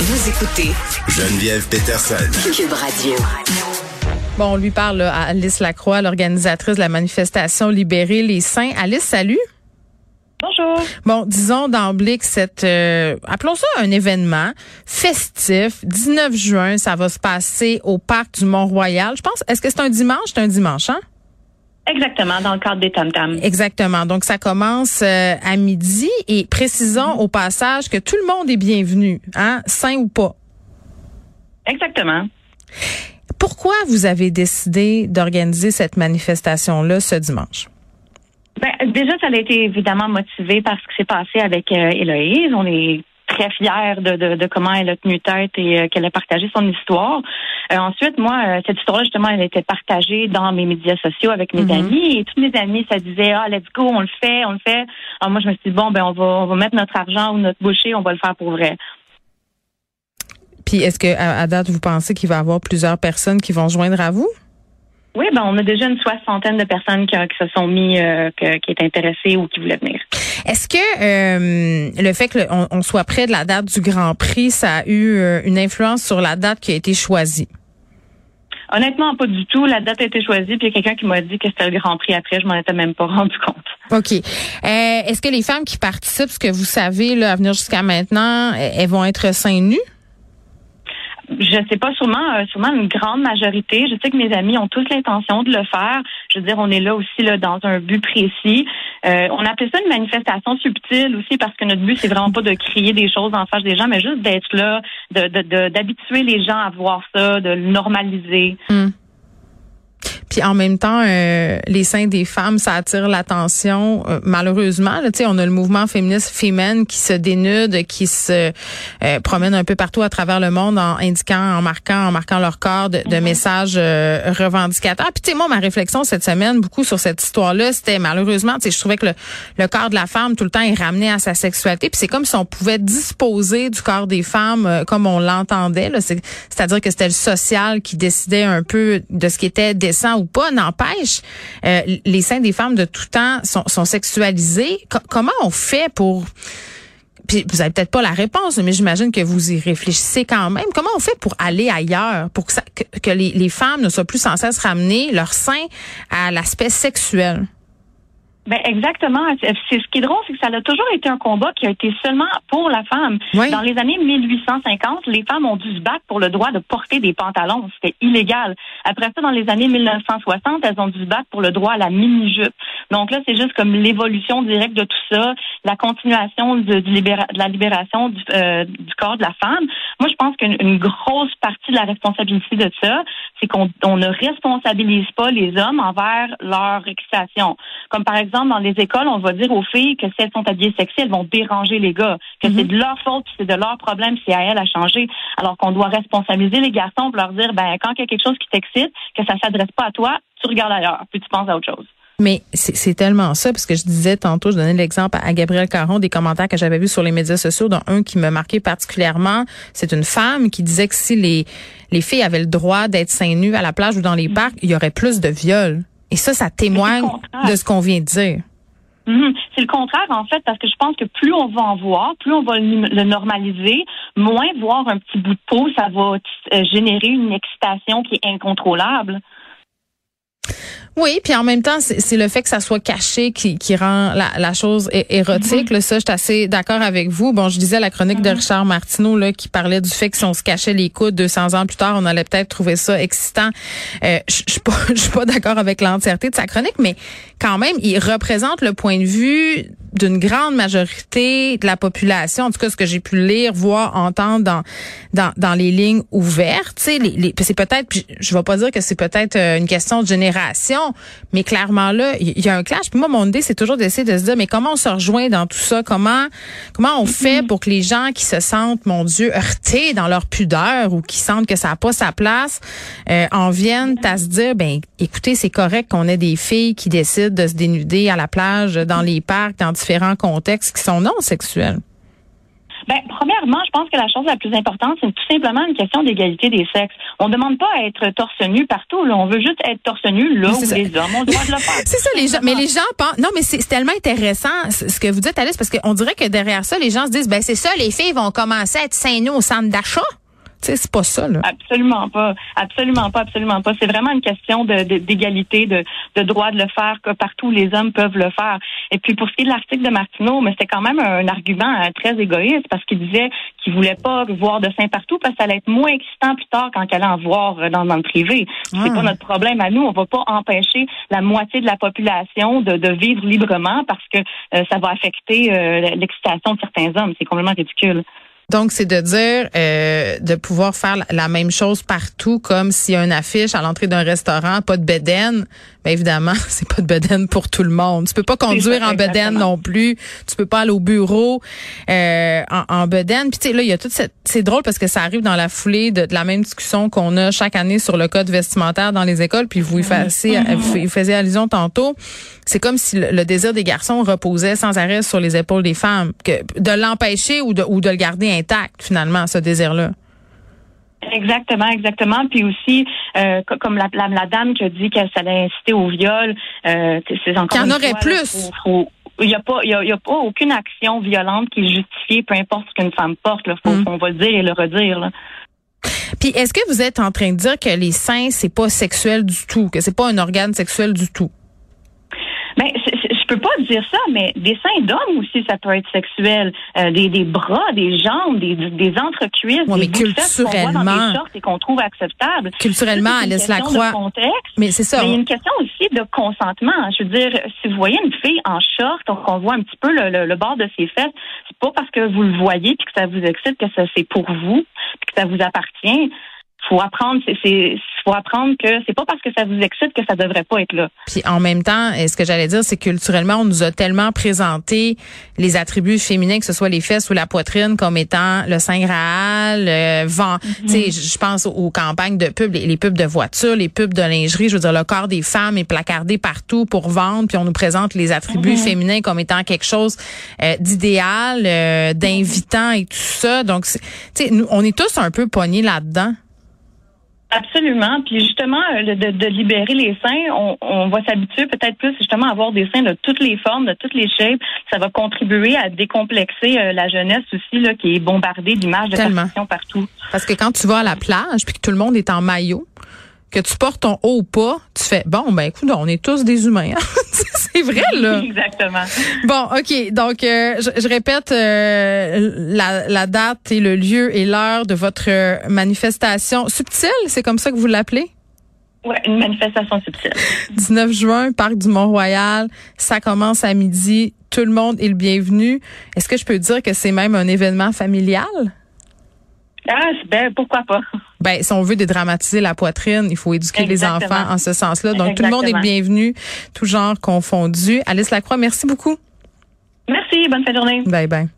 Vous écoutez Geneviève Peterson. Cube Radio. Bon, on lui parle là, à Alice Lacroix, l'organisatrice de la manifestation Libérer les saints. Alice, salut. Bonjour. Bon, disons d'emblée que cette, euh, appelons ça un événement festif, 19 juin, ça va se passer au parc du Mont-Royal. Je pense, est-ce que c'est un dimanche? C'est un dimanche, hein? Exactement, dans le cadre des tam -tams. Exactement. Donc, ça commence euh, à midi et précisons au passage que tout le monde est bienvenu, hein, saint ou pas. Exactement. Pourquoi vous avez décidé d'organiser cette manifestation-là ce dimanche? Ben, déjà, ça a été évidemment motivé par ce qui s'est passé avec euh, Héloïse. On est très fiers de, de, de, comment elle a tenu tête et euh, qu'elle a partagé son histoire. Euh, ensuite, moi, euh, cette histoire-là, justement, elle a été partagée dans mes médias sociaux avec mes Mhm. amis et tous mes amis, ça disait, ah, let's go, on le fait, on le fait. Alors moi, je me suis dit, bon, ben, on va, on va mettre notre argent ou notre bouchée, on va le faire pour vrai. Puis, est-ce que à, à date, vous pensez qu'il va y avoir plusieurs personnes qui vont joindre à vous? Oui, ben, on a déjà une soixantaine de personnes qui, qui se sont mis, euh, que- qui est intéressées ou qui voulaient venir. Est-ce que euh, le fait qu'on on soit près de la date du Grand Prix, ça a eu euh, une influence sur la date qui a été choisie? Honnêtement, pas du tout. La date a été choisie, puis il y a quelqu'un qui m'a dit que c'était le Grand Prix après. Je m'en étais même pas rendu compte. OK. Euh, Est-ce que les femmes qui participent, ce que vous savez là, à venir jusqu'à maintenant, elles elles vont être seins nus? Je sais pas, sûrement, euh, sûrement une grande majorité. Je sais que mes amis ont tous l'intention de le faire. Je veux dire, on est là aussi là dans un but précis. Euh, on appelait ça une manifestation subtile aussi parce que notre but c'est vraiment pas de crier des choses en face des gens, mais juste d'être là, de de- de- d'habituer les gens à voir ça, de le normaliser. Puis en même temps, euh, les seins des femmes, ça attire l'attention. Euh, malheureusement, là, tu sais, on a le mouvement féministe Femen qui se dénude, qui se euh, promène un peu partout à travers le monde en indiquant, en marquant, en marquant leur corps de, de messages euh, revendicateurs. Puis tu sais, moi, ma réflexion cette semaine, beaucoup sur cette histoire-là, c'était malheureusement, tu sais, je trouvais que le, le corps de la femme tout le temps est ramené à sa sexualité. Puis c'est comme si on pouvait disposer du corps des femmes euh, comme on l'entendait. C'est-à-dire que c'était le social qui décidait un peu de ce qui était décent ou pas. N'empêche, euh, les seins des femmes de tout temps sont, sexualisés. Co- comment on fait pour... Vous avez peut-être pas la réponse, mais j'imagine que vous y réfléchissez quand même. Comment on fait pour aller ailleurs, pour que, que, les, femmes ne soient plus sans cesse ramener leur sein à l'aspect sexuel? Ben exactement. C'est ce qui est drôle, c'est que ça a toujours été un combat qui a été seulement pour la femme. Oui. Dans les années 1850, les femmes ont dû se battre pour le droit de porter des pantalons. C'était illégal. Après ça, dans les années 1960, elles ont dû se battre pour le droit à la mini-jupe. Donc là, c'est juste comme l'évolution directe de tout ça, la continuation de, libéra- de la libération du, euh, du corps de la femme. Moi, je pense qu'une une grosse partie de la responsabilité de ça, c'est qu'on on ne responsabilise pas les hommes envers leur excitation. Comme par exemple, dans les écoles, on va dire aux filles que si elles sont habillées sexy, elles vont déranger les gars, que c'est de leur faute, c'est de leur problème, c'est à elles à changer. Alors qu'on doit responsabiliser les garçons pour leur dire, ben quand il y a quelque chose qui t'excite, que ça s'adresse pas à toi, tu regardes ailleurs, puis tu penses à autre chose. Mais c'est tellement ça, parce que je disais tantôt, je donnais l'exemple à Gabriel Caron des commentaires que j'avais vus sur les médias sociaux, dont un qui me marquait particulièrement. C'est une femme qui disait que si les, les filles avaient le droit d'être seins nus à la plage ou dans les parcs, il y aurait plus de viols. Et ça, ça témoigne de ce qu'on vient de dire. Mhm. C'est le contraire, en fait, parce que je pense que plus on va en voir, plus on va le, le normaliser, moins voir un petit bout de peau, ça va euh, générer une excitation qui est incontrôlable. Oui, puis en même temps, c'est le fait que ça soit caché qui, qui rend la, la chose érotique. Là, ça, je suis assez d'accord avec vous. Bon, je disais la chronique de Richard Martineau là, qui parlait du fait que si on se cachait les coudes 200 ans plus tard, on allait peut-être trouver ça excitant. Euh, je suis pas, je suis pas d'accord avec l'entièreté de sa chronique, mais quand même, il représente le point de vue d'une grande majorité de la population, en tout cas ce que j'ai pu lire, voir, entendre dans dans, dans les lignes ouvertes. Tu sais, les, les- c'est peut-être, je vais pas dire que c'est peut-être euh, une question de génération, mais clairement là, il y, a un clash. Puis moi, mon idée, c'est toujours d'essayer de se dire, mais comment on se rejoint dans tout ça? Comment comment on fait pour que les gens qui se sentent, mon Dieu, heurtés dans leur pudeur ou qui sentent que ça n'a pas sa place, euh, en viennent à se dire, ben écoutez, c'est correct qu'on ait des filles qui décident de se dénuder à la plage, dans les parcs, dans différents contextes qui sont non sexuels? Ben, premièrement, je pense que la chose la plus importante, c'est tout simplement une question d'égalité des sexes. On ne demande pas à être torse nu partout. Là. On veut juste être torse nu là où les hommes ont le droit de le faire. c'est ça, les gens. Mais les gens pensent. Non, mais c'est tellement intéressant ce que vous dites, Alice, parce qu'on dirait que derrière ça, les gens se disent, ben c'est ça, les filles vont commencer à être seins nus au centre d'achat c'est pas ça, là. Absolument pas. Absolument pas, absolument pas. C'est vraiment une question d'égalité, de, de, droit de le faire, que partout les hommes peuvent le faire. Et puis, pour ce qui est de l'article de Martineau, mais c'était quand même un, argument euh, très égoïste parce qu'il disait qu'il voulait pas voir de seins partout parce que ça allait être moins excitant plus tard quand il allait en voir euh, dans, le privé. C'est pas ah. notre problème à nous. On va pas empêcher la moitié de la population de, de vivre librement parce que euh, ça va affecter l'excitation de certains hommes. C'est complètement ridicule. Donc, c'est de dire euh, de pouvoir faire la même chose partout, comme s'il y a une affiche à l'entrée d'un restaurant, pas de bedaine. Bien évidemment, c'est pas de bedaine pour tout le monde. Tu peux pas conduire en bedaine non plus. Tu peux pas aller au bureau euh, en, en bedaine. Puis tu sais, là, il y a toute cette. C'est drôle parce que ça arrive dans la foulée de, la même discussion qu'on a chaque année sur le code vestimentaire dans les écoles. Puis vous y faisiez, vous faisiez allusion tantôt. C'est comme si le, désir des garçons reposait sans arrêt sur les épaules des femmes. Que de l'empêcher ou de, ou de le garder intact, finalement, ce désir-là. Exactement, exactement. Puis aussi, euh, comme la, la, dame qui a dit qu'elle s'allait inciter au viol, euh, c'est encore. Il y en aurait plus. il n'y a pas, il y a, pas aucune action violente qui est justifiée, peu importe ce qu'une femme porte. Là, faut, mm. On va le dire et le redire. Là. Puis est-ce que vous êtes en train de dire que les seins c'est pas sexuel du tout, que c'est pas un organe sexuel du tout? Ben, peux pas dire ça, mais des seins d'hommes aussi, ça peut être sexuel. Euh, des, des bras, des jambes, des, des entrecuisses, des mais culturellement, dans des shorts et qu'on trouve acceptable. Culturellement, Alice Lacroix. Mais c'est ça. Mais il y a une question aussi de consentement. Je veux dire, si vous voyez une fille en short, qu'on voit un petit peu le, le, bord de ses fesses, c'est pas parce que vous le voyez puis que ça vous excite que ça c'est pour vous, puis que ça vous appartient faut apprendre, c'est, faut apprendre que c'est pas parce que ça vous excite que ça devrait pas être là. Puis en même temps, ce que j'allais dire, c'est que culturellement, on nous a tellement présenté les attributs féminins, que ce soit les fesses ou la poitrine, comme étant le sein graal, le vent. Mm-hmm. Tu sais, je pense aux campagnes de pub, les, pubs de voitures, les pubs de lingerie. Je veux dire, le corps des femmes est placardé partout pour vendre, puis on nous présente les attributs mm-hmm. féminins comme étant quelque chose euh, d'idéal, euh, d'invitant et tout ça. Donc, tu sais, on est tous un peu pognés là-dedans. Absolument. Puis justement, euh, de, de libérer les seins, on, on va s'habituer peut-être plus justement à avoir des seins de toutes les formes, de toutes les shapes. Ça va contribuer à décomplexer euh, la jeunesse aussi, là, qui est bombardée d'images de perfection partout. Parce que quand tu vas à la plage, puis que tout le monde est en maillot, que tu portes ton haut ou pas, tu fais bon ben écoute, on est tous des humains. Hein. c'est vrai là. Exactement. Bon, OK, donc euh, je, répète euh, la, la, date et le lieu et l'heure de votre manifestation subtile, c'est comme ça que vous l'appelez? Oui, une manifestation subtile. 19 juin, parc du Mont-Royal, ça commence à midi, tout le monde est le bienvenu. Est-ce que je peux dire que c'est même un événement familial? Ah, ben pourquoi pas. Ben, si on veut dédramatiser la poitrine, il faut éduquer les enfants en ce sens-là. Donc, tout le monde est bienvenu, tout genre confondu. Alice Lacroix, merci beaucoup. Merci, bonne fin de journée. Bye bye.